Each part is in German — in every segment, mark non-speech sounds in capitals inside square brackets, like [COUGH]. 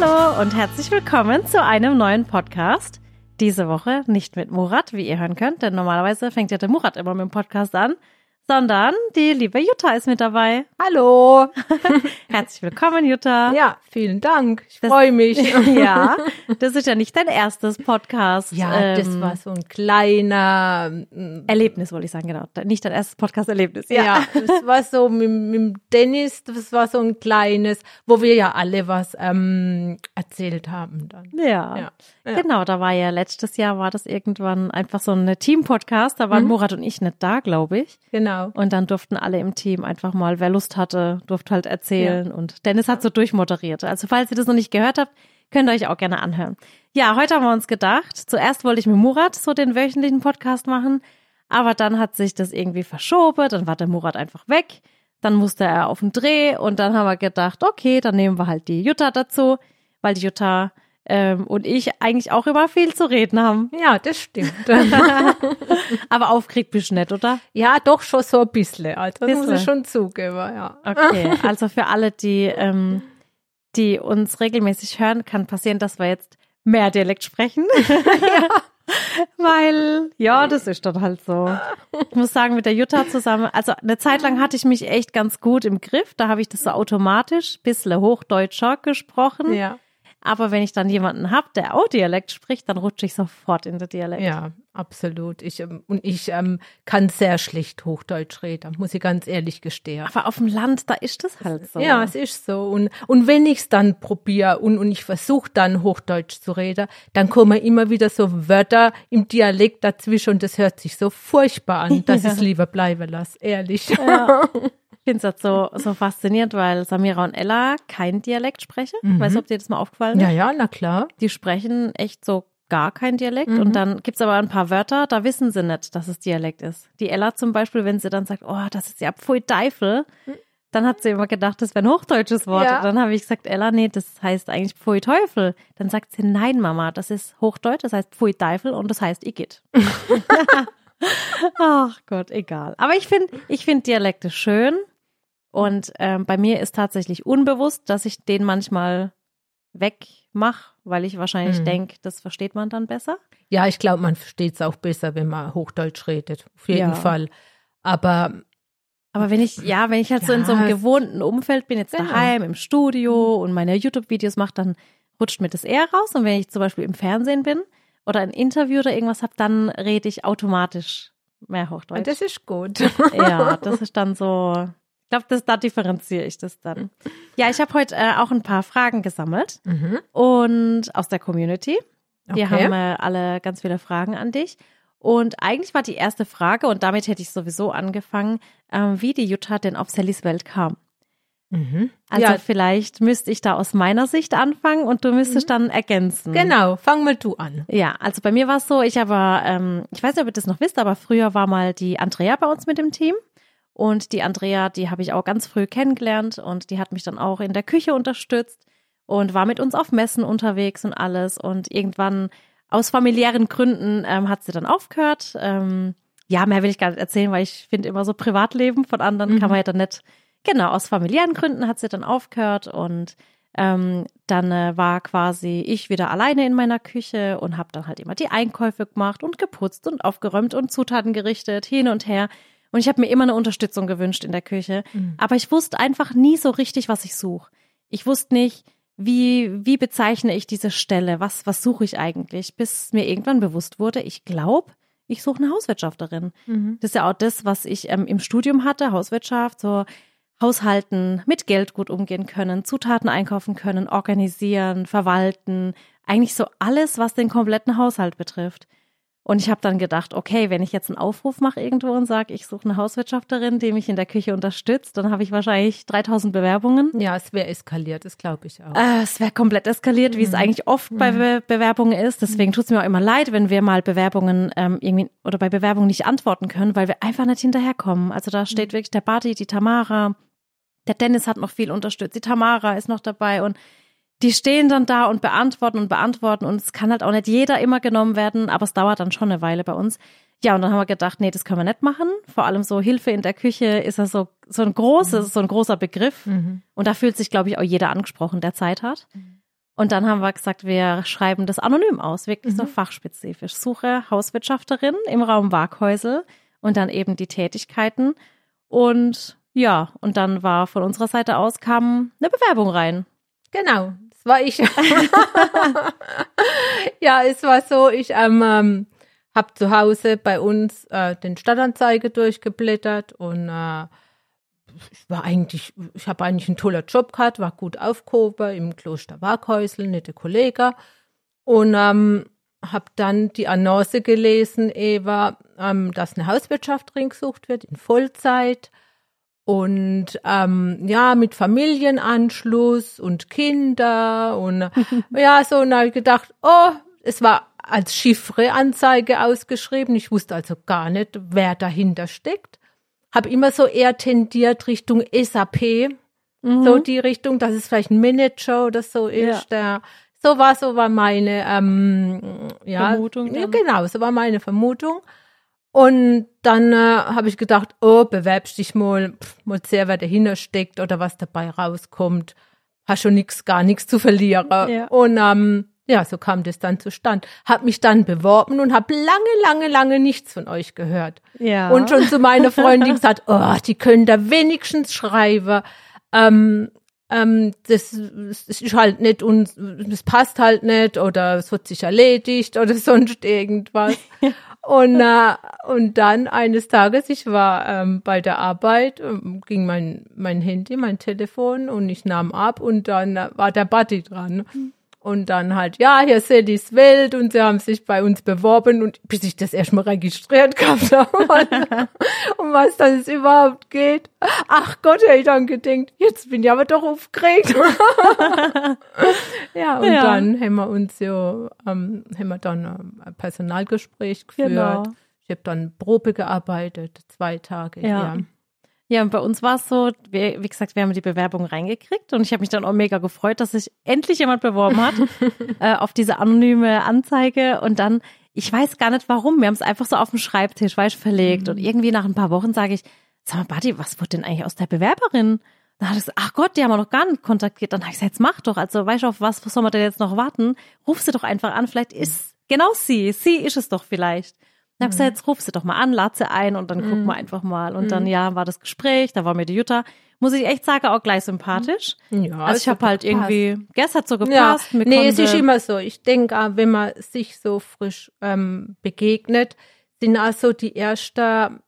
Hallo und herzlich willkommen zu einem neuen Podcast. Diese Woche nicht mit Murat, wie ihr hören könnt, denn normalerweise fängt ja der Murat immer mit dem Podcast an, sondern die liebe Jutta ist mit dabei. Hallo. [LAUGHS] Herzlich willkommen, Jutta. Ja, vielen Dank. Ich freue mich. [LAUGHS] ja, [LAUGHS] das ist ja nicht dein erstes Podcast. Ja, ähm, das war so ein kleiner mm, Erlebnis, wollte ich sagen, genau. Nicht dein erstes Podcast-Erlebnis. Ja, ja das war so mit, mit Dennis, das war so ein kleines, wo wir ja alle was ähm, erzählt haben dann. Ja. ja. ja. Genau, da war ja letztes Jahr war das irgendwann einfach so ein Team-Podcast, da waren mhm. Murat und ich nicht da, glaube ich. Genau. Genau. Und dann durften alle im Team einfach mal, wer Lust hatte, durfte halt erzählen. Ja. Und Dennis hat so durchmoderiert. Also falls ihr das noch nicht gehört habt, könnt ihr euch auch gerne anhören. Ja, heute haben wir uns gedacht, zuerst wollte ich mit Murat so den wöchentlichen Podcast machen, aber dann hat sich das irgendwie verschoben, dann war der Murat einfach weg, dann musste er auf den Dreh und dann haben wir gedacht, okay, dann nehmen wir halt die Jutta dazu, weil die Jutta ähm, und ich eigentlich auch immer viel zu reden haben. Ja, das stimmt. [LAUGHS] [LAUGHS] Aber aufgeregt bist du nicht, oder? Ja, doch schon so ein bisschen. Also, das muss ich schon zugeben, ja. Okay, [LAUGHS] also für alle, die, ähm, die uns regelmäßig hören, kann passieren, dass wir jetzt mehr Dialekt sprechen. ja. Weil, ja, das ist dann halt so. Ich muss sagen, mit der Jutta zusammen, also eine Zeit lang hatte ich mich echt ganz gut im Griff. Da habe ich das so automatisch, bisschen Hochdeutscher gesprochen. Ja. Aber wenn ich dann jemanden habe, der auch Dialekt spricht, dann rutsche ich sofort in den Dialekt. Ja, absolut. Ich, ähm, und ich ähm, kann sehr schlecht Hochdeutsch reden, muss ich ganz ehrlich gestehen. Aber auf dem Land, da ist das halt so. Ja, es ist so. Und, und wenn ich es dann probiere und, und ich versuche dann Hochdeutsch zu reden, dann kommen immer wieder so Wörter im Dialekt dazwischen und das hört sich so furchtbar an, dass [LAUGHS] ja. ich es lieber bleiben lasse, ehrlich. Ja. [LAUGHS] finde es so, so faszinierend, weil Samira und Ella kein Dialekt sprechen. Mhm. Weißt du, ob dir das mal aufgefallen ist? Ja, ja, na klar. Die sprechen echt so gar kein Dialekt. Mhm. Und dann gibt es aber ein paar Wörter, da wissen sie nicht, dass es Dialekt ist. Die Ella zum Beispiel, wenn sie dann sagt, oh, das ist ja Pfui Teufel, mhm. dann hat sie immer gedacht, das wäre ein hochdeutsches Wort. Ja. Und dann habe ich gesagt, Ella, nee, das heißt eigentlich Pfui Teufel. Dann sagt sie, nein, Mama, das ist Hochdeutsch, das heißt Pfui Teufel und das heißt Igitt. [LAUGHS] [LAUGHS] Ach Gott, egal. Aber ich finde, ich finde Dialekte schön. Und ähm, bei mir ist tatsächlich unbewusst, dass ich den manchmal wegmache, weil ich wahrscheinlich mhm. denke, das versteht man dann besser. Ja, ich glaube, man versteht es auch besser, wenn man Hochdeutsch redet. Auf jeden ja. Fall. Aber aber wenn ich, ja, wenn ich halt ja, so in so einem gewohnten Umfeld bin, jetzt genau. daheim, im Studio und meine YouTube-Videos mache, dann rutscht mir das eher raus. Und wenn ich zum Beispiel im Fernsehen bin oder ein Interview oder irgendwas habe, dann rede ich automatisch mehr Hochdeutsch. Und das ist gut. Ja, das ist dann so, ich glaube, das, da differenziere ich das dann. Ja, ich habe heute äh, auch ein paar Fragen gesammelt mhm. und aus der Community. Wir okay. haben äh, alle ganz viele Fragen an dich. Und eigentlich war die erste Frage, und damit hätte ich sowieso angefangen, ähm, wie die Jutta denn auf Sallys Welt kam. Mhm. Also ja. vielleicht müsste ich da aus meiner Sicht anfangen und du müsstest mhm. dann ergänzen. Genau, fang mal du an. Ja, also bei mir war es so, ich habe, ähm, ich weiß nicht, ob ihr das noch wisst, aber früher war mal die Andrea bei uns mit dem Team. Und die Andrea, die habe ich auch ganz früh kennengelernt und die hat mich dann auch in der Küche unterstützt und war mit uns auf Messen unterwegs und alles. Und irgendwann aus familiären Gründen ähm, hat sie dann aufgehört. Ähm, ja, mehr will ich gar nicht erzählen, weil ich finde immer so Privatleben von anderen mhm. kann man ja dann nicht. Genau, aus familiären Gründen hat sie dann aufgehört und ähm, dann äh, war quasi ich wieder alleine in meiner Küche und habe dann halt immer die Einkäufe gemacht und geputzt und aufgeräumt und Zutaten gerichtet, hin und her. Und ich habe mir immer eine Unterstützung gewünscht in der Küche. Mhm. Aber ich wusste einfach nie so richtig, was ich suche. Ich wusste nicht, wie, wie bezeichne ich diese Stelle? Was, was suche ich eigentlich? Bis mir irgendwann bewusst wurde, ich glaube, ich suche eine Hauswirtschafterin. Mhm. Das ist ja auch das, was ich ähm, im Studium hatte, Hauswirtschaft, so Haushalten, mit Geld gut umgehen können, Zutaten einkaufen können, organisieren, verwalten. Eigentlich so alles, was den kompletten Haushalt betrifft. Und ich habe dann gedacht, okay, wenn ich jetzt einen Aufruf mache irgendwo und sage, ich suche eine Hauswirtschafterin, die mich in der Küche unterstützt, dann habe ich wahrscheinlich 3000 Bewerbungen. Ja, es wäre eskaliert, das glaube ich auch. Äh, es wäre komplett eskaliert, wie mhm. es eigentlich oft mhm. bei Be Bewerbungen ist. Deswegen mhm. tut es mir auch immer leid, wenn wir mal Bewerbungen ähm, irgendwie oder bei Bewerbungen nicht antworten können, weil wir einfach nicht hinterherkommen. Also da steht mhm. wirklich der Barty, die Tamara, der Dennis hat noch viel unterstützt, die Tamara ist noch dabei und die stehen dann da und beantworten und beantworten und es kann halt auch nicht jeder immer genommen werden, aber es dauert dann schon eine Weile bei uns. Ja, und dann haben wir gedacht, nee, das können wir nicht machen. Vor allem so Hilfe in der Küche ist ja so, so ein großes, mhm. so ein großer Begriff. Mhm. Und da fühlt sich, glaube ich, auch jeder angesprochen, der Zeit hat. Mhm. Und dann haben wir gesagt, wir schreiben das anonym aus, wirklich so fachspezifisch. Suche Hauswirtschafterin im Raum Waghäusel und dann eben die Tätigkeiten. Und ja, und dann war von unserer Seite aus kam eine Bewerbung rein. Genau, war ich. [LAUGHS] ja, es war so, ich ähm, ähm, habe zu Hause bei uns äh, den Stadtanzeige durchgeblättert und äh, ich war eigentlich, ich habe eigentlich einen toller Job gehabt, war gut aufgehoben im Kloster Waghäusel, nette Kollege und ähm, habe dann die Annonce gelesen, Eva, ähm, dass eine Hauswirtschafterin gesucht wird in Vollzeit und ähm, ja mit Familienanschluss und Kinder und [LAUGHS] ja so und da habe ich gedacht, oh, es war als Chiffre-Anzeige ausgeschrieben. Ich wusste also gar nicht, wer dahinter steckt. Habe immer so eher tendiert Richtung SAP, Mhm. so die Richtung, dass es vielleicht ein Manager oder so ist. Der, so war so war meine ähm, ja, Vermutung Ja, dann. genau, so war meine Vermutung. Und dann äh, habe ich gedacht, oh, bewerbst dich mal, pff, mal sehr, wer dahinter steckt oder was dabei rauskommt. Hast schon nix, gar nichts zu verlieren. Ja. Und ähm, ja, so kam das dann zustande. Hab mich dann beworben und habe lange, lange, lange nichts von euch gehört. Ja. Und schon zu meiner Freundin gesagt, oh, die können da wenigstens schreiben. Ähm, ähm, das, das ist halt nicht und das passt halt nicht oder es wird sich erledigt oder [LAUGHS] sonst irgendwas. Und, äh, und dann eines Tages, ich war ähm, bei der Arbeit, ähm, ging mein, mein Handy, mein Telefon und ich nahm ab und dann war der Buddy dran. Und dann halt, ja, hier ist Sallys Welt und sie haben sich bei uns beworben und bis ich das erstmal registriert gehabt habe, um was das überhaupt geht. Ach Gott, hätte ich dann gedacht, jetzt bin ich aber doch aufgeregt. [LAUGHS] ja, und Ja. dann haben wir uns ja, ähm, haben wir dann ähm, ein Personalgespräch geführt. Genau. Ich habe dann Probe gearbeitet, zwei Tage. Ja. Ja. Ja, und bei uns war es so, wir, wie gesagt, wir haben die Bewerbung reingekriegt und ich habe mich dann auch mega gefreut, dass sich endlich jemand beworben hat [LAUGHS] äh, auf diese anonyme Anzeige und dann, ich weiß gar nicht warum, wir haben es einfach so auf dem Schreibtisch, weißt du, verlegt und irgendwie nach ein paar Wochen sage ich, sag mal, Buddy, was wird denn eigentlich aus der Bewerberin? Dann hat er gesagt, ach Gott, die haben wir noch gar nicht kontaktiert. Dann habe ich gesagt, jetzt mach doch, also weißt du, auf was, was soll man denn jetzt noch warten? Ruf sie doch einfach an, vielleicht ist genau sie, sie ist es doch vielleicht. Dann hab ich gesagt, jetzt ruf sie doch mal an, lad sie ein und dann gucken wir einfach mal. Und dann, ja, war das Gespräch, da war mir die Jutta, muss ich echt sagen, auch gleich sympathisch. Ja, also ich habe halt gepasst. irgendwie, gestern hat so Ja, gepasst. mir nee, es ist immer so. Ich denke, wenn man sich so frisch ähm, begegnet, sind also die erste,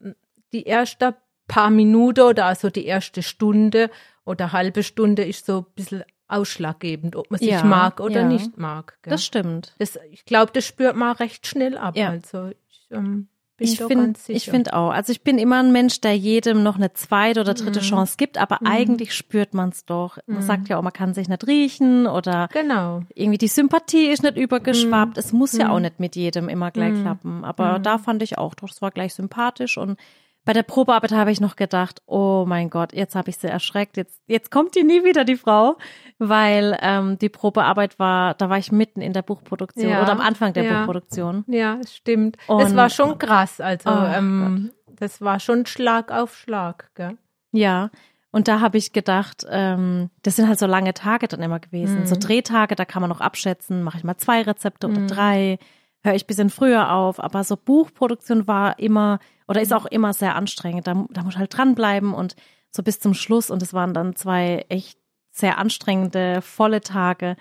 die erste paar Minuten oder also die erste Stunde oder halbe Stunde ist so ein bisschen ausschlaggebend, ob man sich Ja, mag oder ja. nicht mag. Gell? Das stimmt. Das, ich glaube, das spürt man recht schnell ab. Ja. Also ähm, bin Ich finde finde auch. Also ich bin immer ein Mensch, der jedem noch eine zweite oder Mhm. dritte Chance gibt, aber eigentlich spürt man es doch. Man sagt ja auch, man kann sich nicht riechen oder genau. irgendwie die Sympathie ist nicht übergeschwappt. Mhm. Es muss ja auch nicht mit jedem immer gleich klappen. Aber da fand ich auch, doch, es war gleich sympathisch und bei der Probearbeit habe ich noch gedacht, oh mein Gott, jetzt habe ich sie erschreckt. Jetzt, jetzt kommt die nie wieder, die Frau, weil ähm, die Probearbeit war, da war ich mitten in der Buchproduktion Ja, oder am Anfang der ja. Buchproduktion. Ja, stimmt. Und- es war schon krass. Also Oh ähm, das war schon Schlag auf Schlag. Gell? Ja, und da habe ich gedacht, ähm, das sind halt so lange Tage dann immer gewesen. So Drehtage, da kann man noch abschätzen, mache ich mal zwei Rezepte oder drei, höre ich ein bisschen früher auf. Aber so Buchproduktion war immer oder ist auch immer sehr anstrengend. Da, da muss halt dranbleiben und so bis zum Schluss. Und es waren dann zwei echt sehr anstrengende, volle Tage.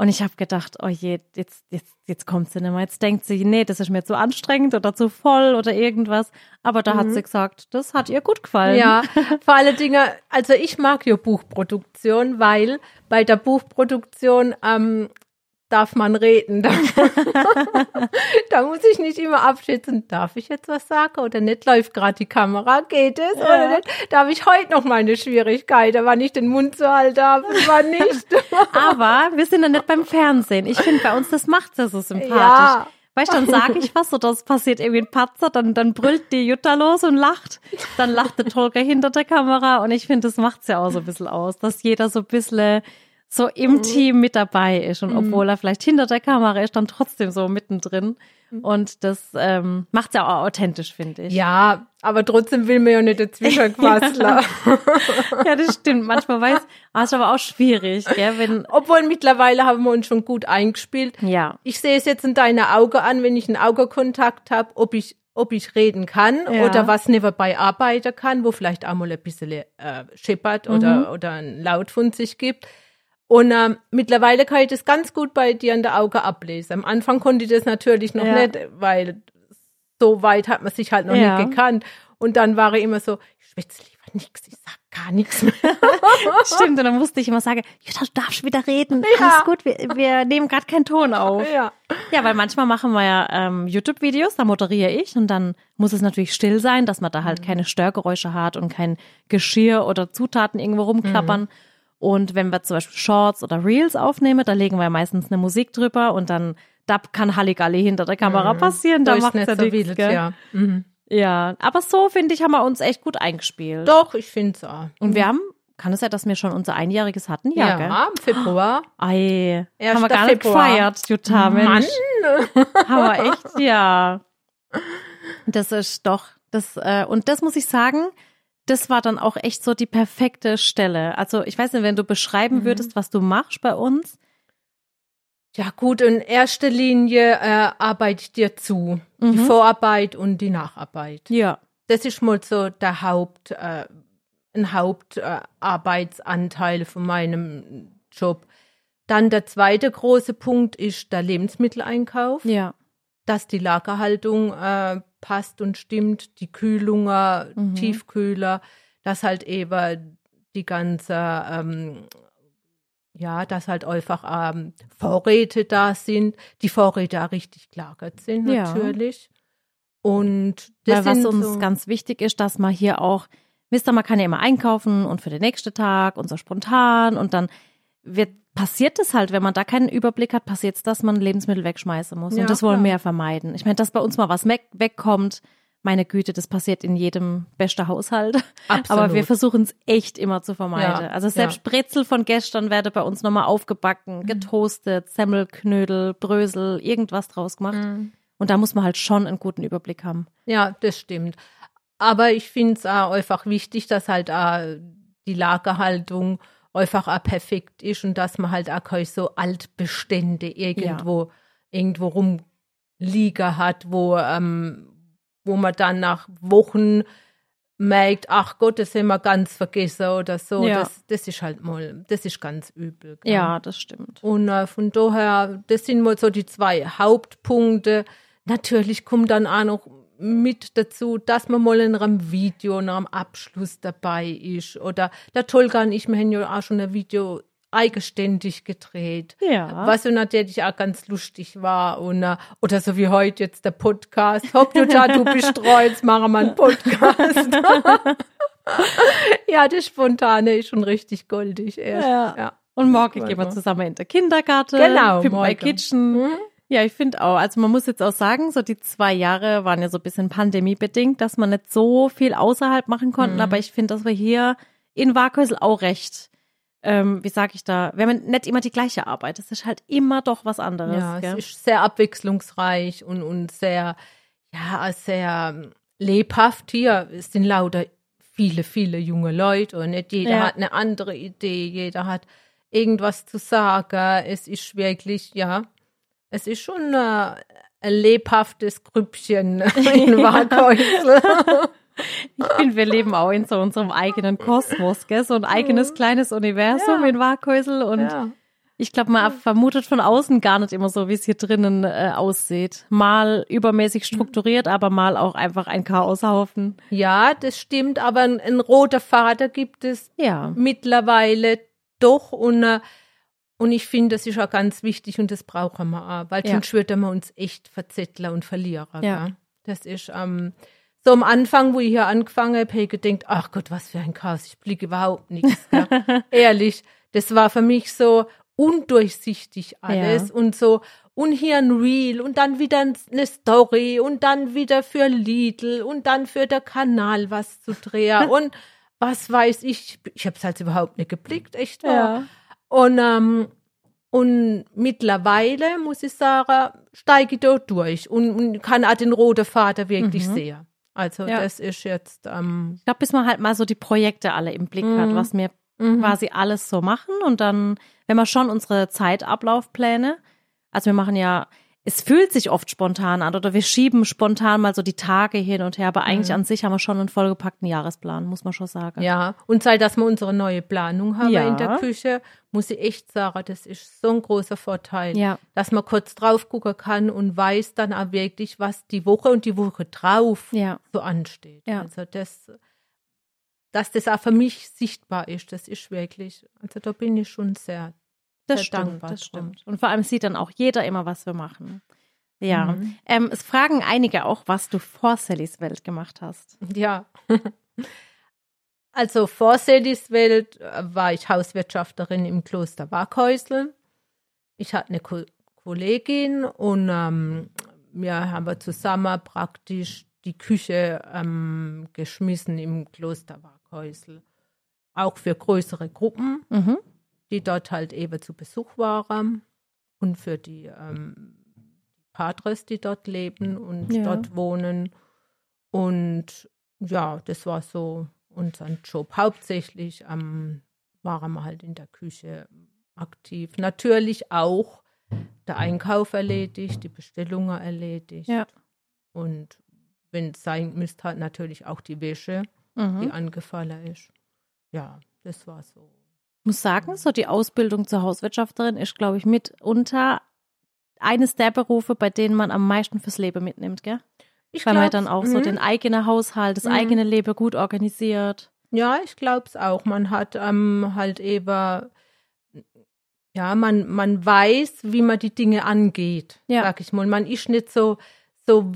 Und ich habe gedacht, oh je, jetzt, jetzt, jetzt kommt sie nicht mehr. Jetzt denkt sie, nee, das ist mir zu anstrengend oder zu voll oder irgendwas. Aber da hat sie gesagt, das hat ihr gut gefallen. Ja, [LAUGHS] vor allen Dingen, also ich mag ja Buchproduktion, weil bei der Buchproduktion ähm, darf man reden. Da, [LAUGHS] da muss ich nicht immer abschätzen, darf ich jetzt was sagen oder nicht? Läuft gerade die Kamera, geht es oder nicht? Da habe ich heute noch meine Schwierigkeiten, wann ich den Mund zu halten habe und wann nicht. [LAUGHS] Aber wir sind ja nicht beim Fernsehen. Ich finde, bei uns, das macht's ja so sympathisch. Ja. Weißt du, dann sage ich was oder es passiert irgendwie ein Patzer, dann, dann brüllt die Jutta los und lacht. Dann lacht der Tolga hinter der Kamera und ich finde, das macht's ja auch so ein bisschen aus, dass jeder so ein bisschen so im Team mit dabei ist und obwohl er vielleicht hinter der Kamera ist, dann trotzdem so mittendrin. Und das ähm, macht ja auch authentisch, finde ich. Ja, aber trotzdem will man ja nicht dazwischen [LAUGHS] [LAUGHS] quasseln. Ja, das stimmt. Manchmal weiß, ah, ist aber auch schwierig, gell, wenn, Obwohl mittlerweile haben wir uns schon gut eingespielt. ja. Ich sehe es jetzt in deine Augen an, wenn ich einen Augenkontakt habe, ob ich, ob ich reden kann Ja. oder was nebenbei arbeiten kann, wo vielleicht auch mal ein bisschen äh, scheppert oder, Mhm. oder ein Laut von sich gibt. Und ähm, mittlerweile kann ich das ganz gut bei dir an der Auge ablesen. Am Anfang konnte ich das natürlich noch Ja. nicht, weil so weit hat man sich halt noch Ja. nicht gekannt. Und dann war ich immer so, ich schwätze lieber nichts, ich sag gar nichts mehr. [LAUGHS] Stimmt, und dann musste ich immer sagen, Jutta, du darfst wieder reden. Ja. Alles gut, wir, wir nehmen gerade keinen Ton auf. ja. Ja, weil manchmal machen wir ja ähm, YouTube-Videos, da moderiere ich und dann muss es natürlich still sein, dass man da halt keine Störgeräusche hat und kein Geschirr oder Zutaten irgendwo rumklappern. Und wenn wir zum Beispiel Shorts oder Reels aufnehmen, da legen wir meistens eine Musik drüber und dann da kann Halligalli hinter der Kamera passieren, da Da macht's nicht ja nichts, ja. Mhm. Ja, aber so finde ich, haben wir uns echt gut eingespielt. Doch, ich finde es auch. Und wir haben, kann es ja, dass wir schon unser Einjähriges hatten? Ja, gell? im Februar. [GASPS] Ei, Erster haben wir gar nicht Februar. gefeiert, Jutta, Mensch. [LAUGHS] haben wir echt, ja. Das ist doch, das, äh, und das muss ich sagen, das war dann auch echt so die perfekte Stelle. Also ich weiß nicht, wenn du beschreiben Mhm. würdest, was du machst bei uns. Ja gut, in erster Linie äh, arbeite ich dir zu. Die Mhm. Vorarbeit und die Nacharbeit. Ja. Das ist mal so der Haupt, äh, ein Hauptarbeitsanteil äh, von meinem Job. Dann der zweite große Punkt ist der Lebensmitteleinkauf, Ja. Dass die Lagerhaltung äh, passt und stimmt, die Kühlungen, Mhm. Tiefkühler, dass halt eben die ganze ähm, ja, dass halt einfach ähm, Vorräte da sind, die Vorräte auch richtig gelagert sind Ja. natürlich. Und das Weil was uns so, ganz wichtig ist, dass man hier auch, wisst ihr, man kann ja immer einkaufen und für den nächsten Tag und so spontan und dann wird passiert es halt, wenn man da keinen Überblick hat, passiert es, dass man Lebensmittel wegschmeißen muss. Ja, und das wollen klar. wir ja vermeiden. Ich meine, dass bei uns mal was weg, wegkommt, meine Güte, das passiert in jedem besten Haushalt. Absolut. Aber wir versuchen es echt immer zu vermeiden. Ja, also selbst ja. Brezel von gestern werde bei uns nochmal Mhm. aufgebacken, getoastet, Semmelknödel, Brösel, irgendwas draus gemacht. Mhm. Und da muss man halt schon einen guten Überblick haben. Ja, das stimmt. Aber ich finde es auch einfach wichtig, dass halt auch die Lagerhaltung einfach auch perfekt ist und dass man halt auch keine so Altbestände irgendwo, irgendwo rumliegen hat, wo, ähm, wo man dann nach Wochen merkt, ach Gott, das haben wir ganz vergessen oder so. Ja. Das, das ist halt mal, das ist ganz übel. gell? Ja, das stimmt. Und äh, von daher, das sind mal so die zwei Hauptpunkte. Natürlich kommt dann auch noch mit dazu, dass man mal in einem Video nach dem Abschluss dabei ist. Oder der Tolga und ich, wir haben ja auch schon ein Video eigenständig gedreht. Ja. Was so natürlich auch ganz lustig war. Und, äh, oder so wie heute jetzt der Podcast. Hopp, Jutta, du bist treu, jetzt machen wir einen Podcast. [LAUGHS] ja, das Spontane ist schon richtig goldig. Erst. Ja. ja. Und morgen gehen wir zusammen in der Kindergarten. Genau, My morgen. Kitchen. Mhm. Ja, ich finde auch. Also man muss jetzt auch sagen, so die zwei Jahre waren ja so ein bisschen pandemiebedingt, dass man nicht so viel außerhalb machen konnten. Mhm. Aber ich finde, dass wir hier in Warkösel auch recht, ähm, wie sag ich da, wir haben nicht immer die gleiche Arbeit. Es ist halt immer doch was anderes. Ja, gell? es ist sehr abwechslungsreich und, und sehr, ja, sehr ähm, lebhaft hier. Es sind lauter viele, viele junge Leute und nicht jeder Ja. hat eine andere Idee, jeder hat irgendwas zu sagen. Es ist wirklich, ja, es ist schon äh, ein lebhaftes Grüppchen [LAUGHS] in Warkhäusl. Ich finde, wir leben auch in so unserem eigenen Kosmos, gell? so ein eigenes kleines Universum Ja. in Warkhäusl und ja. Ich glaube, man vermutet von außen gar nicht immer so, wie es hier drinnen äh, aussieht. Mal übermäßig strukturiert, aber mal auch einfach ein Chaoshaufen. ja, das stimmt, aber ein, ein roter Vater gibt es Ja. mittlerweile doch und, äh, und ich finde, das ist auch ganz wichtig und das brauchen wir auch, weil Ja. sonst würden wir uns echt verzetteln und verlieren. Ja. gell? Das ist ähm, so am Anfang, wo ich hier angefangen habe, habe ich gedacht, ach Gott, was für ein Chaos, ich blicke überhaupt nichts. [LAUGHS] Ehrlich, das war für mich so undurchsichtig alles Ja. und so und hier ein Reel und dann wieder eine Story und dann wieder für Lidl und dann für der Kanal was zu drehen [LAUGHS] und was weiß ich, ich habe es halt überhaupt nicht geblickt, echt wahr. Ja. Und, ähm, und mittlerweile, muss ich sagen, steige ich dort durch und, und kann auch den roten Vater wirklich Mhm. sehen. Also Ja. das ist jetzt, ähm, Ich glaube, bis man halt mal so die Projekte alle im Blick hat, Mhm. was wir mhm. quasi alles so machen und dann, wenn wir schon unsere Zeitablaufpläne, also wir machen ja, es fühlt sich oft spontan an oder wir schieben spontan mal so die Tage hin und her, aber eigentlich Mhm. an sich haben wir schon einen vollgepackten Jahresplan, muss man schon sagen. Ja, und seit dass wir unsere neue Planung haben Ja. in der Küche, muss ich echt sagen, das ist so ein großer Vorteil, Ja. dass man kurz drauf gucken kann und weiß dann auch wirklich, was die Woche und die Woche drauf Ja. so ansteht. Ja. Also das, dass das auch für mich sichtbar ist, das ist wirklich, also da bin ich schon sehr, Das stimmt, dankbar das drum. stimmt. Und vor allem sieht dann auch jeder immer, was wir machen. Ja. Mhm. Ähm, es fragen einige auch, was du vor Sallys Welt gemacht hast. Ja. [LAUGHS] Also vor Sedis Welt äh, war ich Hauswirtschafterin im Kloster Waghäusel. Ich hatte eine Ko Kollegin und ähm, wir haben zusammen praktisch die Küche ähm, geschmissen im Kloster Waghäusel. Auch für größere Gruppen, Mhm. Die dort halt eben zu Besuch waren und für die ähm, Patres, die dort leben und Ja. dort wohnen. Und ja, das war so unser Job. Hauptsächlich ähm, waren wir halt in der Küche aktiv. Natürlich auch der Einkauf erledigt, die Bestellungen erledigt. Ja. Und wenn es sein müsste, halt natürlich auch die Wäsche, die Mhm. angefallen ist. Ja, das war so. Ich muss sagen, so die Ausbildung zur Hauswirtschafterin ist, glaube ich, mitunter eines der Berufe, bei denen man am meisten fürs Leben mitnimmt, gell? Ich Weil man glaub's, dann auch so mhm. den eigenen Haushalt, das Mhm. eigene Leben gut organisiert. Ja, ich glaube es auch. Man hat ähm, halt eben, ja, man, man weiß, wie man die Dinge angeht, Ja. sag ich mal. Man ist nicht so, so,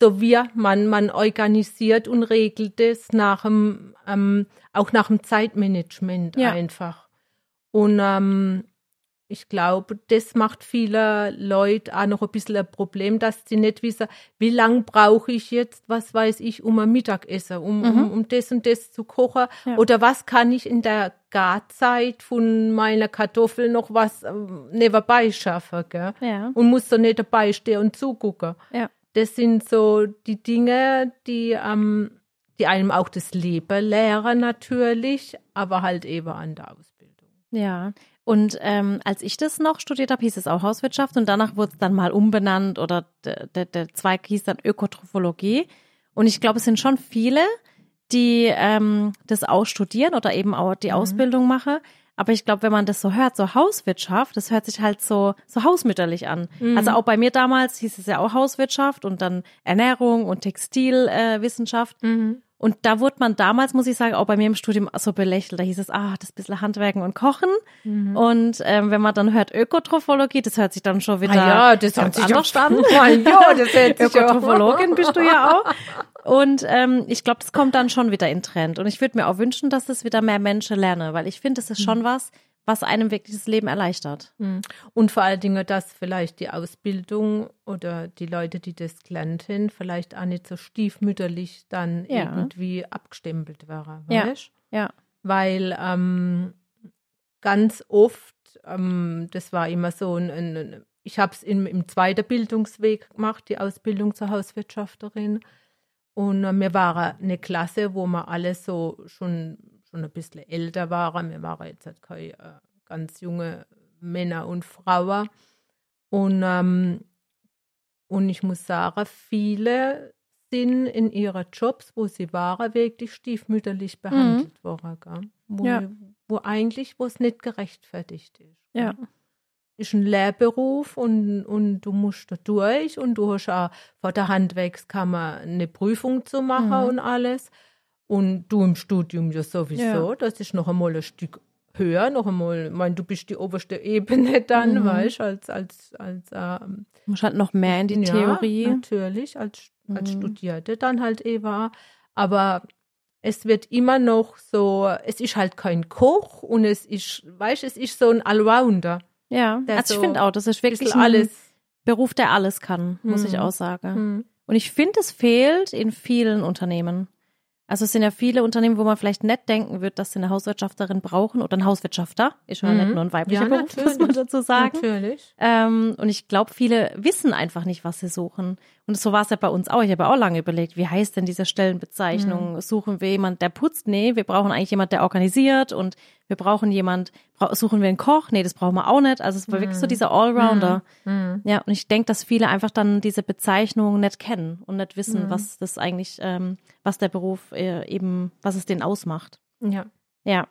so wir, man, man organisiert und regelt es nach dem, ähm, auch nach dem Zeitmanagement Ja. einfach. Und ähm, ich glaube, das macht viele Leute auch noch ein bisschen ein Problem, dass sie nicht wissen, wie lange brauche ich jetzt, was weiß ich, um ein Mittagessen, um, Mhm. um, um das und das zu kochen. Ja. Oder was kann ich in der Garzeit von meiner Kartoffel noch was ähm, nebenbei schaffen, gell? Ja. Und muss so nicht dabei stehen und zugucken. Ja. Das sind so die Dinge, die, ähm, die einem auch das Leben lehren natürlich, aber halt eben an der Ausbildung. Ja. Und ähm, als ich das noch studiert habe, hieß es auch Hauswirtschaft und danach wurde es dann mal umbenannt oder der, Zweig hieß dann Ökotrophologie. Und ich glaube, es sind schon viele, die ähm, das auch studieren oder eben auch die Ausbildung machen. Aber ich glaube, wenn man das so hört, so Hauswirtschaft, das hört sich halt so, so hausmütterlich an. Also auch bei mir damals hieß es ja auch Hauswirtschaft und dann Ernährung und Textilwissenschaft. Äh, Wissenschaft. Und da wurde man damals, muss ich sagen, auch bei mir im Studium so belächelt. Da hieß es, ah, das bisschen Handwerken und Kochen. Und ähm, wenn man dann hört Ökotrophologie, das hört sich dann schon wieder Ah ja, das ganz hört sich anders an. [LAUGHS] Mein Gott, das hört sich ja- Ökotrophologin bist du ja [LAUGHS] auch. Und ähm, ich glaube, das kommt dann schon wieder in Trend. Und ich würde mir auch wünschen, dass das wieder mehr Menschen lernen, weil ich finde, das ist schon was, was einem wirklich das Leben erleichtert. Mhm. Und vor allen Dingen, dass vielleicht die Ausbildung oder die Leute, die das gelernt haben, vielleicht auch nicht so stiefmütterlich dann Ja. irgendwie abgestempelt wäre. Ja. Weißt? Ja. Weil ähm, ganz oft, ähm, das war immer so ein, ein ich habe es im, im zweiten Bildungsweg gemacht, die Ausbildung zur Hauswirtschafterin. Und äh, wir waren eine Klasse, wo wir alle so schon, schon ein bisschen älter waren. Wir waren jetzt halt keine äh, ganz junge Männer und Frauen. Und, ähm, und ich muss sagen, viele sind in ihren Jobs, wo sie waren, wirklich stiefmütterlich behandelt worden. Gell? Wo, Ja. wo eigentlich, wo es nicht gerechtfertigt ist. gell? Ja. ist ein Lehrberuf und, und du musst da durch und du hast auch vor der Handwerkskammer eine Prüfung zu machen Mhm. und alles. Und du im Studium ja sowieso, Ja. das ist noch einmal ein Stück höher, noch einmal, ich meine, du bist die oberste Ebene [LAUGHS] dann, Mhm. weißt als, als, als ähm, Muss halt noch mehr in die ja, Theorie. Natürlich, als, als Mhm. Studierte dann halt Eva. Aber es wird immer noch so, es ist halt kein Koch und es ist, weißt es ist so ein Allrounder. Ja, Der also ich so finde auch, das ist wirklich ein alles. Beruf, der alles kann, muss ich Mhm. auch sagen. Hm. Und ich finde, es fehlt in vielen Unternehmen. Also es sind ja viele Unternehmen, wo man vielleicht nicht denken wird, dass sie eine Hauswirtschafterin brauchen oder einen Hauswirtschafter. Ist ja Mhm. nicht nur ein weiblicher Ja, Beruf, muss man dazu sagen. Natürlich. Ähm, und ich glaube, viele wissen einfach nicht, was sie suchen. Und so war es ja bei uns auch. Ich habe auch lange überlegt, wie heißt denn diese Stellenbezeichnung? Mhm. Suchen wir jemand, der putzt? Nee, wir brauchen eigentlich jemand, der organisiert und wir brauchen jemand, suchen wir einen Koch? Nee, das brauchen wir auch nicht. Also es war wirklich so dieser Allrounder. Mhm. Ja, und ich denke, dass viele einfach dann diese Bezeichnung nicht kennen und nicht wissen, Mhm. was das eigentlich, ähm, was der Beruf äh, eben, was es den ausmacht. Ja. Ja.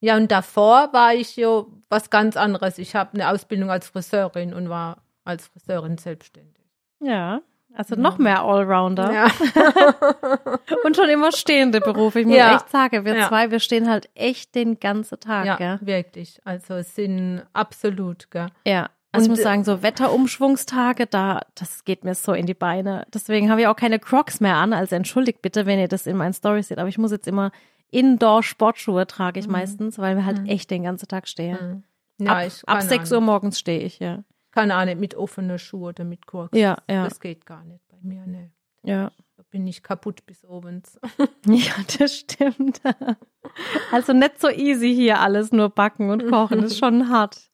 Ja, und davor war ich ja was ganz anderes. Ich habe eine Ausbildung als Friseurin und war als Friseurin selbstständig. Ja. Also noch mehr Allrounder. Ja. [LAUGHS] Und schon immer stehende Berufe. Ich muss Ja. echt sagen, wir Ja. zwei, wir stehen halt echt den ganzen Tag, ja, gell? wirklich. Also es sind absolut, gell? Ja. Also ich muss äh, sagen, so Wetterumschwungstage, da, das geht mir so in die Beine. Deswegen habe ich auch keine Crocs mehr an. Also entschuldigt bitte, wenn ihr das in meinen Stories seht. Aber ich muss jetzt immer Indoor-Sportschuhe trage ich meistens, weil wir halt echt den ganzen Tag stehen. Mhm. Ja, ab ab kann 6 auch Uhr morgens stehe ich, ja. Kann auch nicht mit offenen Schuhen oder mit Kurks. Ja, ja. Das geht gar nicht bei mir, ne. Ja. Da bin ich kaputt bis abends. [LAUGHS] Ja, das stimmt. [LAUGHS] Also nicht so easy hier alles nur backen und kochen, das ist schon [LAUGHS] hart.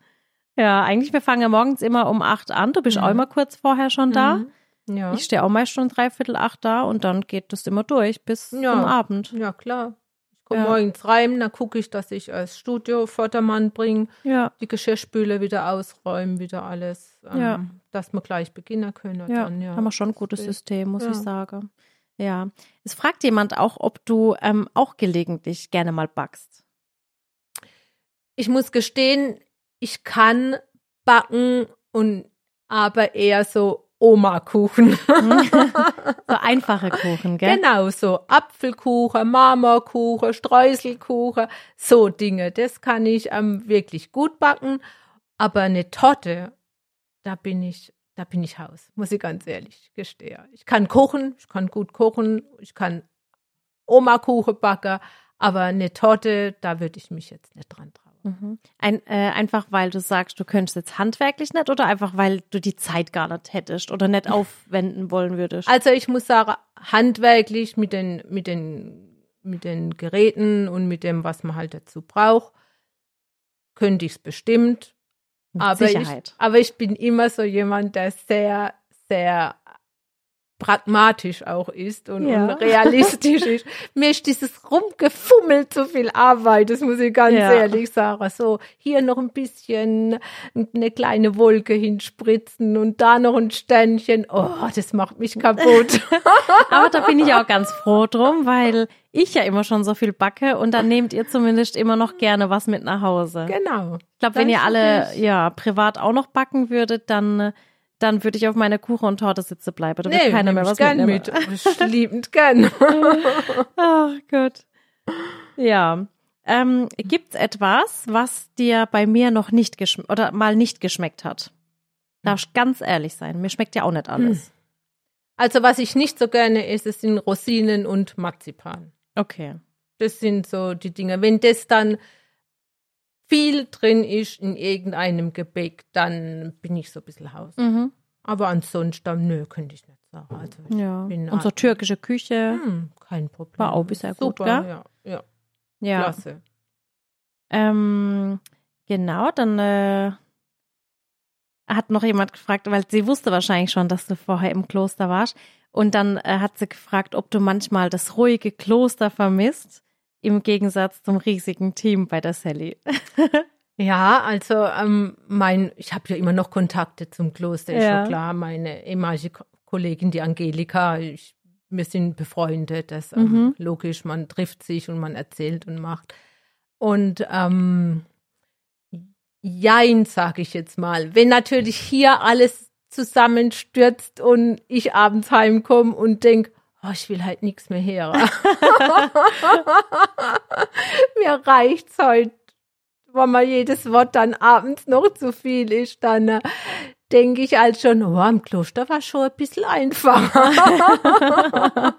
Ja, eigentlich, wir fangen ja morgens immer um acht an. Du bist Mhm. auch immer kurz vorher schon da. Mhm. Ja. Ich stehe auch meist schon dreiviertel acht da und dann geht das immer durch bis Ja. zum Abend. ja, klar. Ich komme Ja. morgens rein, dann gucke ich, dass ich als Studio Vordermann bringe, Ja, die Geschirrspüle wieder ausräumen, wieder alles, ähm, Ja. dass wir gleich beginnen können. ja, dann, ja. haben wir schon ein gutes. System, muss ich sagen. Ja. Es fragt jemand auch, ob du ähm, auch gelegentlich gerne mal backst. Ich muss gestehen, ich kann backen und aber eher so Oma-Kuchen. [LAUGHS] So einfache Kuchen, gell? Genau, so Apfelkuchen, Marmorkuchen, Streuselkuchen, so Dinge. Das kann ich ähm, wirklich gut backen. Aber eine Torte, da bin ich, da bin ich Haus, muss ich ganz ehrlich gestehen. Ich kann kochen, ich kann gut kochen, ich kann Oma-Kuchen backen, aber eine Torte, da würde ich mich jetzt nicht dran trauen. Mhm. Ein, äh, einfach weil du sagst, du könntest jetzt handwerklich nicht oder einfach weil du die Zeit gar nicht hättest oder nicht aufwenden wollen würdest? Also ich muss sagen, handwerklich mit den, mit den, mit den Geräten und mit dem, was man halt dazu braucht, könnte ich es bestimmt. Mit aber Sicherheit. Ich, aber ich bin immer so jemand, der sehr, sehr pragmatisch auch ist und, Ja. und realistisch ist. [LAUGHS] Mir ist dieses Rumgefummel zu viel Arbeit, das muss ich ganz Ja. ehrlich sagen. So, hier noch ein bisschen eine kleine Wolke hinspritzen und da noch ein Ständchen. Oh, das macht mich kaputt. [LAUGHS] Aber da bin ich auch ganz froh drum, weil ich ja immer schon so viel backe und dann nehmt ihr zumindest immer noch gerne was mit nach Hause. genau. Ich glaube, wenn ihr alle ist- ja privat auch noch backen würdet, dann äh, dann würde ich auf meiner Kuchen und Torte sitzen bleiben. Da wird keiner mehr was gern mit. [LAUGHS] Liebend gern. [LAUGHS] Ach Gott. Ja. Ähm, gibt's etwas, was dir bei mir noch nicht geschmeckt oder mal nicht geschmeckt hat? Darfst ganz ehrlich sein. Mir schmeckt ja auch nicht alles. Also was ich nicht so gerne esse, sind Rosinen und Marzipan. Okay. Das sind so die Dinge. Wenn das dann viel drin ist in irgendeinem Gebäck, dann bin ich so ein bisschen Haus. Mhm. Aber ansonsten, nö, könnte ich nicht sagen. Also ich Ja. so türkische Küche. hm, kein Problem. War auch bisher gut, Super, gell? Ja, ja, Ja. klasse. Ähm, genau, dann äh, hat noch jemand gefragt, weil sie wusste wahrscheinlich schon, dass du vorher im Kloster warst. Und dann äh, hat sie gefragt, ob du manchmal das ruhige Kloster vermisst, im Gegensatz zum riesigen Team bei der Sally. [LAUGHS] Ja, also ähm, mein, ich habe ja immer noch Kontakte zum Kloster, ist Ja. schon klar. Meine ehemalige Ko- Kollegin, die Angelika, ich, wir sind befreundet. Das ähm, Mhm. logisch, man trifft sich und man erzählt und macht. Und ähm, jein, sage ich jetzt mal. Wenn natürlich hier alles zusammenstürzt und ich abends heimkomme und denk, oh, ich will halt nichts mehr hören. [LAUGHS] [LAUGHS] Mir reicht's heute wenn mal jedes Wort dann abends noch zu viel ist, dann äh, denke ich halt schon, oh, im Kloster war schon ein bisschen einfacher. [LAUGHS]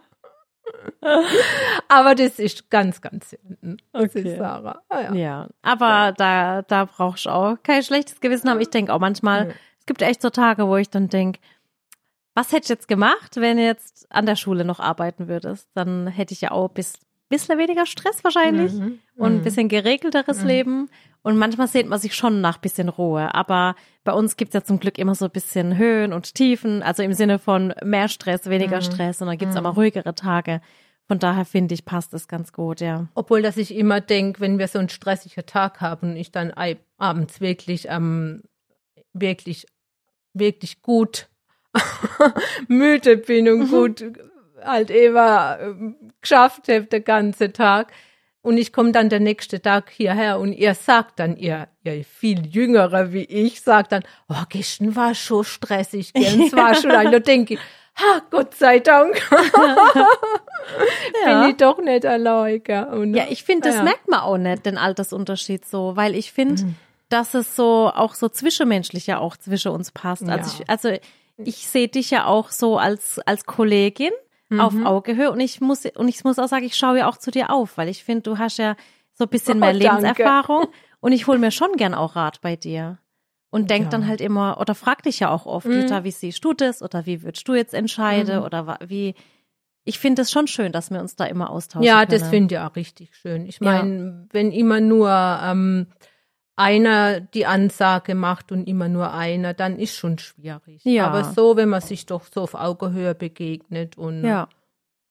Aber das ist ganz, ganz muss Okay. ich sagen. Ah, ja. Ja, aber da, da brauchst du auch kein schlechtes Gewissen haben. Ich denke auch manchmal, Nee. es gibt echt so Tage, wo ich dann denke, Was hättest du jetzt gemacht, wenn du jetzt an der Schule noch arbeiten würdest? Dann hätte ich ja auch bis bisschen weniger Stress wahrscheinlich Mhm. und ein Mhm. bisschen geregelteres Mhm. Leben. Und manchmal sehnt man sich schon nach bisschen Ruhe. Aber bei uns gibt's ja zum Glück immer so ein bisschen Höhen und Tiefen, also im Sinne von mehr Stress, weniger Mhm. Stress und dann gibt's Mhm. auch mal ruhigere Tage. Von daher finde ich, passt es ganz gut, ja. Obwohl, dass ich immer denke, wenn wir so einen stressigen Tag haben und ich dann abends wirklich ähm, wirklich, wirklich gut [LAUGHS] müde bin und Mhm. gut halt immer ähm, geschafft habe den ganzen Tag. Und ich komme dann der nächste Tag hierher und ihr sagt dann, ihr, ihr viel Jüngere wie ich, sagt dann, oh, gestern war schon stressig, [LAUGHS] es war schon ein, da denke ich, ha, Gott sei Dank, [LAUGHS] bin ich doch nicht allein, gell? Und, Ja, ich finde, das ja. merkt man auch nicht, den Altersunterschied so, weil ich finde, Mhm. dass es so auch so zwischenmenschlich ja auch zwischen uns passt. Also, Ja. ich, also ich sehe dich ja auch so als, als Kollegin auf Mhm. Augenhöhe und ich muss, und ich muss auch sagen, ich schaue ja auch zu dir auf, weil ich finde, du hast ja so ein bisschen mehr Oh. Lebenserfahrung und ich hole mir schon gern auch Rat bei dir. Und denk Ja. dann halt immer, oder frag dich ja auch oft, Mhm. Wie siehst du das? Oder wie würdest du jetzt entscheiden? Mhm. Oder wie, ich finde es schon schön, dass wir uns da immer austauschen Ja, können. das finde ich auch richtig schön. Ich Ja. meine, wenn immer nur ähm, einer die Ansage macht und immer nur einer, dann ist schon schwierig. Ja. Aber so, wenn man sich doch so auf Augenhöhe begegnet und Ja.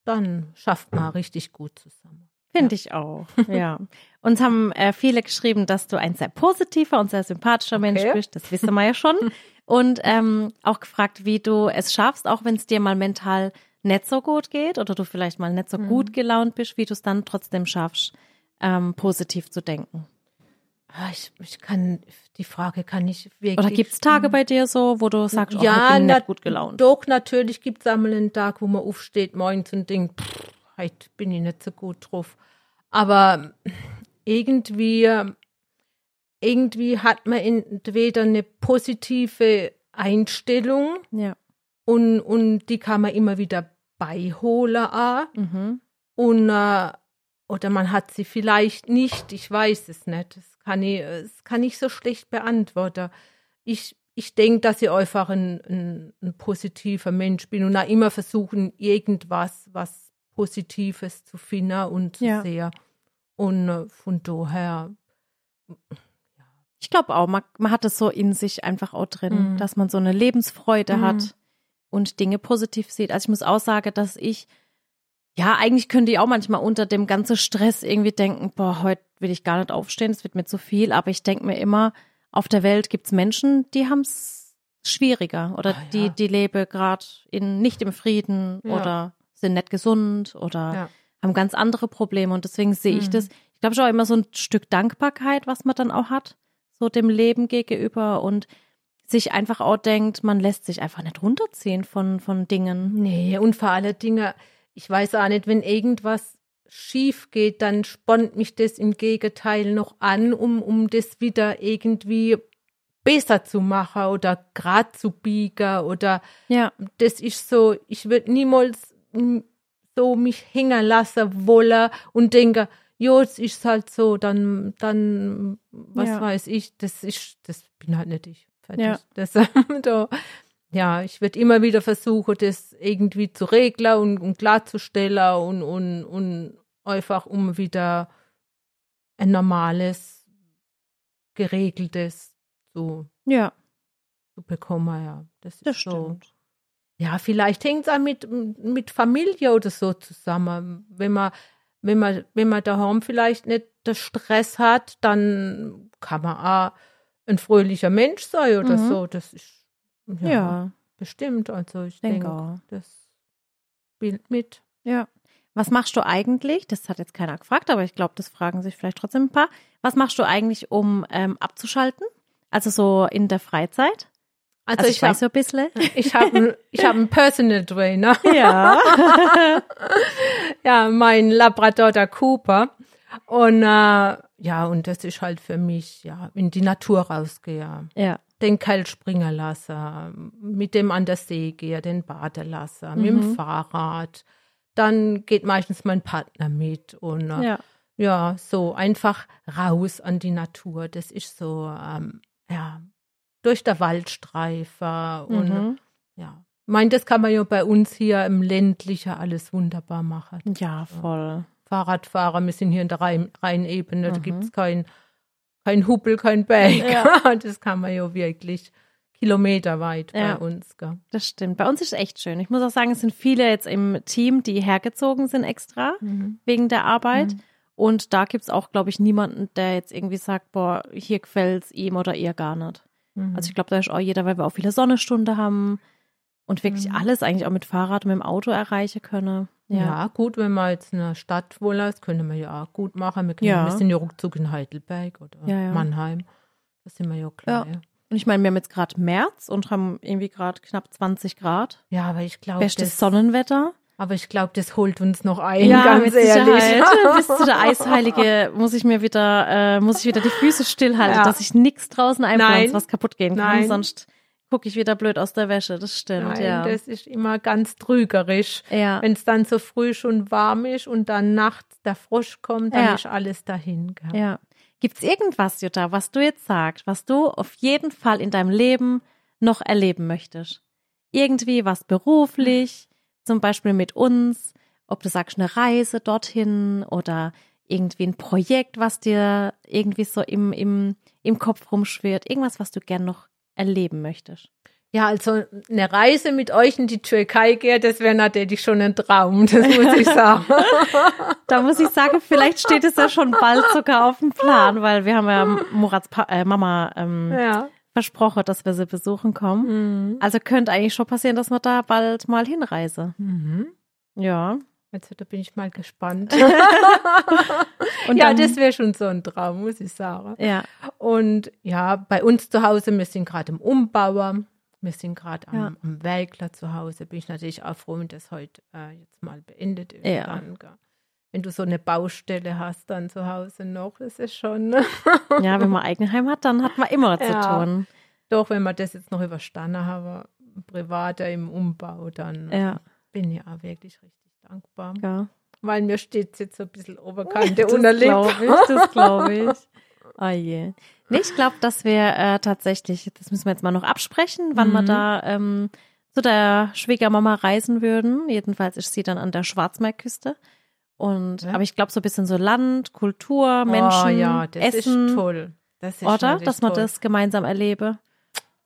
dann schafft man richtig gut zusammen. Finde ich auch, ja. [LAUGHS] Uns haben äh, viele geschrieben, dass du ein sehr positiver und sehr sympathischer Mensch Okay. bist. Das wissen wir ja schon. [LAUGHS] Und ähm, auch gefragt, wie du es schaffst, auch wenn es dir mal mental nicht so gut geht oder du vielleicht mal nicht so Mhm. gut gelaunt bist, wie du es dann trotzdem schaffst, ähm, positiv zu denken. Ah, Ich, ich kann, die Frage kann ich wirklich. Oder gibt es Tage bei dir so, wo du sagst, oh, ja, ich bin nicht gut gelaunt? Doch, natürlich gibt es einmal einen Tag, wo man aufsteht morgens und denkt, pff, heute bin ich nicht so gut drauf. Aber irgendwie, irgendwie hat man entweder eine positive Einstellung Ja. und, und die kann man immer wieder beiholen auch. Mhm. Und, äh, oder man hat sie vielleicht nicht, ich weiß es nicht. Das kann ich, das kann ich so schlecht beantworten. Ich, ich denke, dass ich einfach ein, ein, ein positiver Mensch bin und auch immer versuchen, irgendwas, was Positives zu finden und zu Ja. sehen. Und äh, von daher, Ich glaube auch, man, man hat es so in sich einfach auch drin, Mhm. dass man so eine Lebensfreude Mhm. hat und Dinge positiv sieht. Also ich muss auch sagen, dass ich, ja, eigentlich könnte ich auch manchmal unter dem ganzen Stress irgendwie denken, boah, heute will ich gar nicht aufstehen, es wird mir zu viel. Aber ich denke mir immer, auf der Welt gibt es Menschen, die haben es schwieriger oder Ah, ja. die, die leben gerade in nicht im Frieden Ja. oder sind nicht gesund oder Ja. haben ganz andere Probleme. Und deswegen sehe ich Mhm. das, ich glaube schon auch immer so ein Stück Dankbarkeit, was man dann auch hat, so dem Leben gegenüber und sich einfach auch denkt, man lässt sich einfach nicht runterziehen von, von Dingen. Nee, und vor allen Dingen, ich weiß auch nicht, wenn irgendwas schief geht, dann spannt mich das im Gegenteil noch an, um, um das wieder irgendwie besser zu machen oder grad zu biegen oder Ja, das ist so, ich würde niemals so mich hängen lassen wollen und denke, jo, es ist halt so, dann, dann, was Ja. weiß ich, das ist, das bin halt nicht ich. Fertig. Ja. Das, [LAUGHS] da, ja, ich würde immer wieder versuchen, das irgendwie zu regeln und, und klarzustellen und, und, und einfach um wieder ein normales, geregeltes zu, ja, zu bekommen, ja. Das ist das so. stimmt. Ja, vielleicht hängt es auch mit, mit Familie oder so zusammen. Wenn man, wenn man, wenn man daheim vielleicht nicht den Stress hat, dann kann man auch ein fröhlicher Mensch sein oder Mhm. so. Das ist ja, Ja, bestimmt. Also ich denke auch. das spielt mit. Ja. Was machst du eigentlich? Das hat jetzt keiner gefragt, aber ich glaube, das fragen sich vielleicht trotzdem ein paar. Was machst du eigentlich, um ähm, abzuschalten? Also so in der Freizeit? Also, Also, ich ich weiß habe so ein bisschen. ich hab, ein- ich hab einen Personal Trainer. [LAUGHS] Ja. [LAUGHS] ja, mein Labrador der Cooper. Und äh, ja, und das ist halt für mich, ja, in die Natur rausgehen. ja. Den lassen, mit dem an der See gehe, den baden lassen, mit Mhm. dem Fahrrad. Dann geht meistens mein Partner mit und äh, Ja. ja, so einfach raus an die Natur. Das ist so, ähm, ja, durch der Waldstreifer und Mhm. ja, Ich meine, das kann man ja bei uns hier im ländlichen alles wunderbar machen. Ja, voll. Fahrradfahrer, wir sind hier in der Rhein Rheinebene, da gibt es kein, kein Huppel, kein Berg. Ja. [LAUGHS] Das kann man ja wirklich kilometerweit Ja. bei uns. Gell? Das stimmt. Bei uns ist es echt schön. Ich muss auch sagen, es sind viele jetzt im Team, die hergezogen sind extra wegen der Arbeit. Und da gibt es auch, glaube ich, niemanden, der jetzt irgendwie sagt, boah, hier gefällt es ihm oder ihr gar nicht. Mhm. Also ich glaube, da ist auch jeder, weil wir auch viele Sonnenstunde haben und wirklich Mhm. alles eigentlich auch mit Fahrrad und mit dem Auto erreichen können. Ja. Ja. gut, wenn man jetzt in einer Stadt wohnt, das können wir ja auch gut machen. Wir, können, Ja. wir sind ja ruckzuck in Heidelberg oder Ja, ja. Mannheim. Da sind wir ja klar. Ja, Und ich meine, wir haben jetzt gerade März und haben irgendwie gerade knapp 20 Grad. ja aber ich glaube, Bestes das, Sonnenwetter. aber ich glaube, das holt uns noch ein, ganz mit ehrlich. Sicherheit. [LAUGHS] Bis zu der [LAUGHS] Eisheilige muss ich mir wieder, äh, muss ich wieder die Füße stillhalten, Ja. dass ich nichts draußen einpflanze, was kaputt gehen kann. Nein. Sonst gucke ich wieder blöd aus der Wäsche. Das stimmt, Nein, ja. das ist immer ganz trügerisch. ja. Wenn es dann so früh schon warm ist und dann nachts der Frosch kommt, dann Ja. ist alles dahin. Gell? Ja. Gibt's irgendwas, Jutta, was du jetzt sagst, was du auf jeden Fall in deinem Leben noch erleben möchtest? Irgendwie was beruflich, zum Beispiel mit uns, ob du sagst eine Reise dorthin oder irgendwie ein Projekt, was dir irgendwie so im, im, im Kopf rumschwirrt, irgendwas, was du gern noch erleben möchtest. Ja, also eine Reise mit euch in die Türkei geht, das wäre natürlich schon ein Traum, das muss ich sagen. [LAUGHS] Da muss ich sagen, vielleicht steht es ja schon bald sogar auf dem Plan, weil wir haben ja Murats pa äh, Mama ähm, ja. versprochen, dass wir sie besuchen kommen. Mhm. Also könnte eigentlich schon passieren, dass wir da bald mal hinreise. Mhm. Ja. Also da bin ich mal gespannt. [LAUGHS] Und ja, dann, das wäre schon so ein Traum, muss ich sagen. ja, Und ja, bei uns zu Hause, wir sind gerade im Umbauer, wir sind gerade am, Ja. am Werkler zu Hause, bin ich natürlich auch froh, wenn das heute äh, jetzt mal beendet ist. Ja. Dann, wenn du so eine Baustelle hast dann zu Hause noch, das ist schon, [LAUGHS] ja, wenn man Eigenheim hat, dann hat man immer zu Ja. tun. doch, wenn man das jetzt noch überstanden habe, privater im Umbau, dann Ja, bin ich auch wirklich richtig dankbar. ja. Weil mir steht jetzt so ein bisschen [LAUGHS] Oberkante Das unterlegt. glaube ich, das glaube ich. Oh [LAUGHS] je. Nee, ich glaube, dass wir äh, tatsächlich, das müssen wir jetzt mal noch absprechen, wann wir Mhm. da ähm, zu der Schwiegermama reisen würden. Jedenfalls ist sie dann an der Schwarzmeerküste. Und, Ja. aber ich glaube, so ein bisschen so Land, Kultur, Menschen, oh, ja, das Essen, ist toll. Das ist oder? Dass man toll. das gemeinsam erlebe.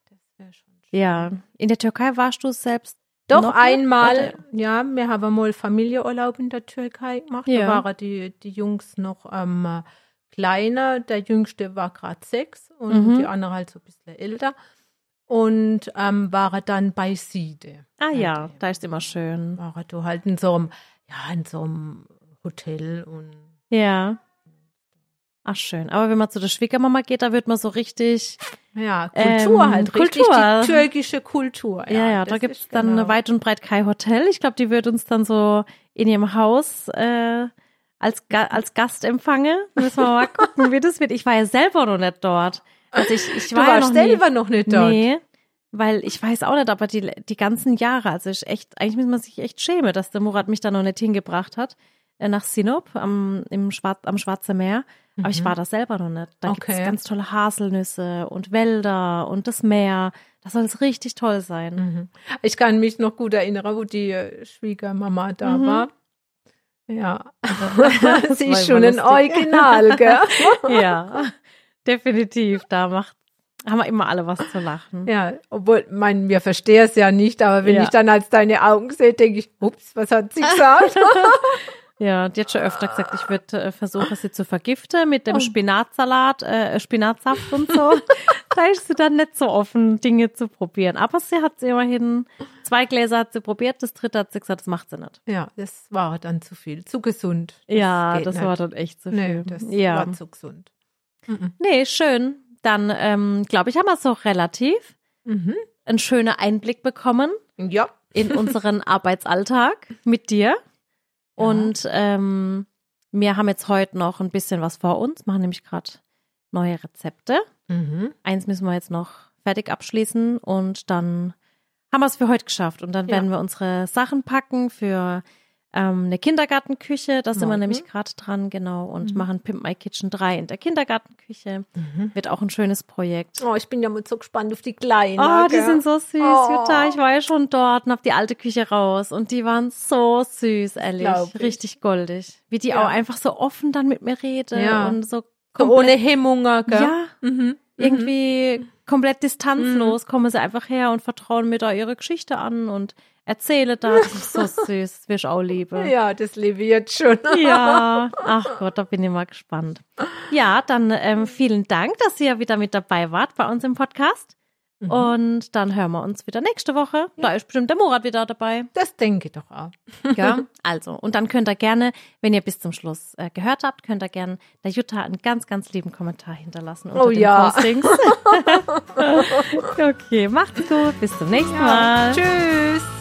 Das wär schon schön. Ja. In der Türkei warst du selbst Doch noch einmal, Oder? ja, wir haben mal Familienurlaub in der Türkei gemacht. Ja. Da waren die, die Jungs noch ähm, kleiner. Der jüngste war gerade sechs und Mhm. die andere halt so ein bisschen älter. Und ähm, waren dann bei Siede. Ah ja, Halt, da ist immer schön. Waren du halt in so einem, ja, in so einem Hotel und Ja. Ach schön. Aber wenn man zu der Schwiegermama geht, da wird man so richtig. ja, Kultur Ähm, halt, richtig Kultur. die türkische Kultur. Ja, ja, das da gibt's ist dann genau. weit und breit kein Hotel. Ich glaube, die wird uns dann so in ihrem Haus äh, als, Ga als Gast empfangen. Müssen wir mal gucken, wie das wird. Ich war ja selber noch nicht dort. Also ich, ich Du war ja warst noch nie, selber noch nicht dort. Nee, weil ich weiß auch nicht, aber die, die ganzen Jahre, also ich echt, eigentlich muss man sich echt schämen, dass der Murat mich da noch nicht hingebracht hat, nach Sinop am, im Schwar am Schwarzen Meer. Aber ich Mhm. war da selber noch nicht. Da Okay. ganz tolle Haselnüsse und Wälder und das Meer. Das soll es richtig toll sein. Mhm. Ich kann mich noch gut erinnern, wo die äh, Schwiegermama da Mhm. war. Ja, [LAUGHS] Das sie ist schon ein. Original, gell? [LAUGHS] Ja, definitiv. Da macht, haben wir immer alle was zu lachen. Ja, obwohl, mein, wir verstehen es ja nicht, aber wenn Ja. ich dann als deine Augen sehe, denke ich, ups, was hat sie gesagt? [LAUGHS] Ja, die hat schon öfter gesagt, ich würde äh, versuchen, sie zu vergiften mit Oh. dem Spinatsalat, äh, Spinatsaft und so. [LAUGHS] da ist sie dann nicht so offen, Dinge zu probieren. Aber sie hat sie immerhin, zwei Gläser hat sie probiert, das dritte hat sie gesagt, das macht sie nicht. ja, das war dann zu viel, zu gesund. Das ja, das nicht. war dann echt zu viel. Nee, das ja. war zu gesund. Mhm. Nee, schön. Dann, ähm, glaube ich, haben wir es so relativ Mhm. einen schönen Einblick bekommen Ja. in unseren [LAUGHS] Arbeitsalltag mit dir. Und ähm, wir haben jetzt heute noch ein bisschen was vor uns, machen nämlich gerade neue Rezepte. Mhm. Eins müssen wir jetzt noch fertig abschließen und dann haben wir es für heute geschafft. Und dann Ja. werden wir unsere Sachen packen für ähm, eine Kindergartenküche, da sind wir Mhm. nämlich gerade dran, genau, und machen Pimp My Kitchen 3 in der Kindergartenküche. Wird auch ein schönes Projekt. Oh, ich bin ja mal so gespannt auf die Kleinen. Oh, die gell? sind so süß, Oh. Jutta. Ich war ja schon dort und hab die alte Küche raus und die waren so süß, ehrlich. Richtig goldig. Wie die Ja. auch einfach so offen dann mit mir reden Ja. und so ohne Hemmungen, gell? ja, Mhm. irgendwie komplett distanzlos kommen sie einfach her und vertrauen mir da ihre Geschichte an und erzähle da. Das ist so süß, das will ich auch lieben. Ja, das lebe ich jetzt schon. [LAUGHS] Ja, ach Gott, da bin ich mal gespannt. Ja, dann ähm, vielen Dank, dass ihr wieder mit dabei wart bei uns im Podcast. Mhm. Und dann hören wir uns wieder nächste Woche. Da ist bestimmt der Murat wieder dabei. Das denke ich doch auch. Ja, [LAUGHS] also, und dann könnt ihr gerne, wenn ihr bis zum Schluss äh, gehört habt, könnt ihr gerne der Jutta einen ganz, ganz lieben Kommentar hinterlassen unter Oh den ja. Postings. [LAUGHS] okay, macht's gut, bis zum nächsten Mal. Tschüss.